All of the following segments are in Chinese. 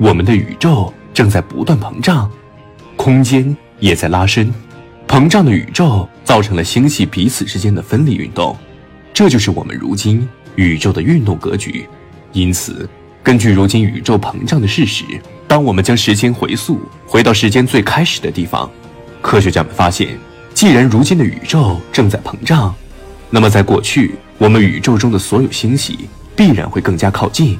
我们的宇宙正在不断膨胀，空间也在拉伸。膨胀的宇宙造成了星系彼此之间的分离运动，这就是我们如今宇宙的运动格局。因此，根据如今宇宙膨胀的事实，当我们将时间回溯回到时间最开始的地方，科学家们发现，既然如今的宇宙正在膨胀，那么在过去，我们宇宙中的所有星系必然会更加靠近，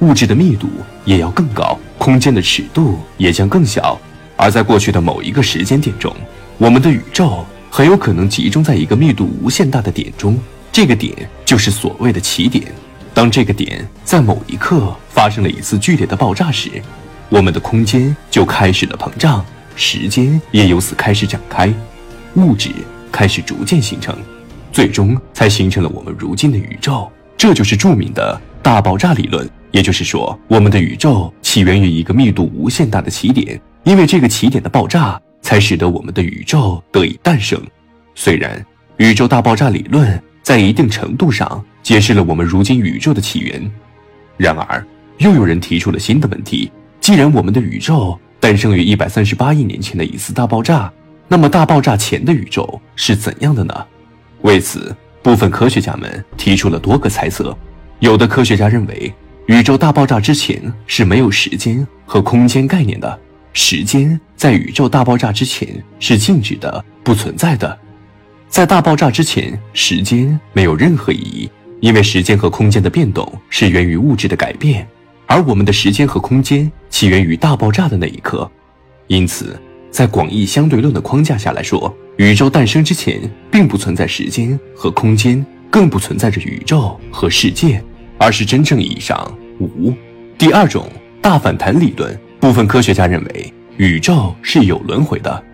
物质的密度也要更高，空间的尺度也将更小。而在过去的某一个时间点中，我们的宇宙很有可能集中在一个密度无限大的点中，这个点就是所谓的起点。当这个点在某一刻发生了一次剧烈的爆炸时，我们的空间就开始了膨胀，时间也由此开始展开，物质开始逐渐形成，最终才形成了我们如今的宇宙。这就是著名的大爆炸理论。也就是说，我们的宇宙起源于一个密度无限大的起点，因为这个起点的爆炸。才使得我们的宇宙得以诞生。虽然宇宙大爆炸理论在一定程度上解释了我们如今宇宙的起源，然而又有人提出了新的问题：既然我们的宇宙诞生于一百三十八亿年前的一次大爆炸，那么大爆炸前的宇宙是怎样的呢？为此，部分科学家们提出了多个猜测。有的科学家认为，宇宙大爆炸之前是没有时间和空间概念的。时间在宇宙大爆炸之前是静止的、不存在的。在大爆炸之前，时间没有任何意义，因为时间和空间的变动是源于物质的改变，而我们的时间和空间起源于大爆炸的那一刻。因此，在广义相对论的框架下来说，宇宙诞生之前并不存在时间和空间，更不存在着宇宙和世界，而是真正意义上五。第二种大反弹理论。部分科学家认为，宇宙是有轮回的，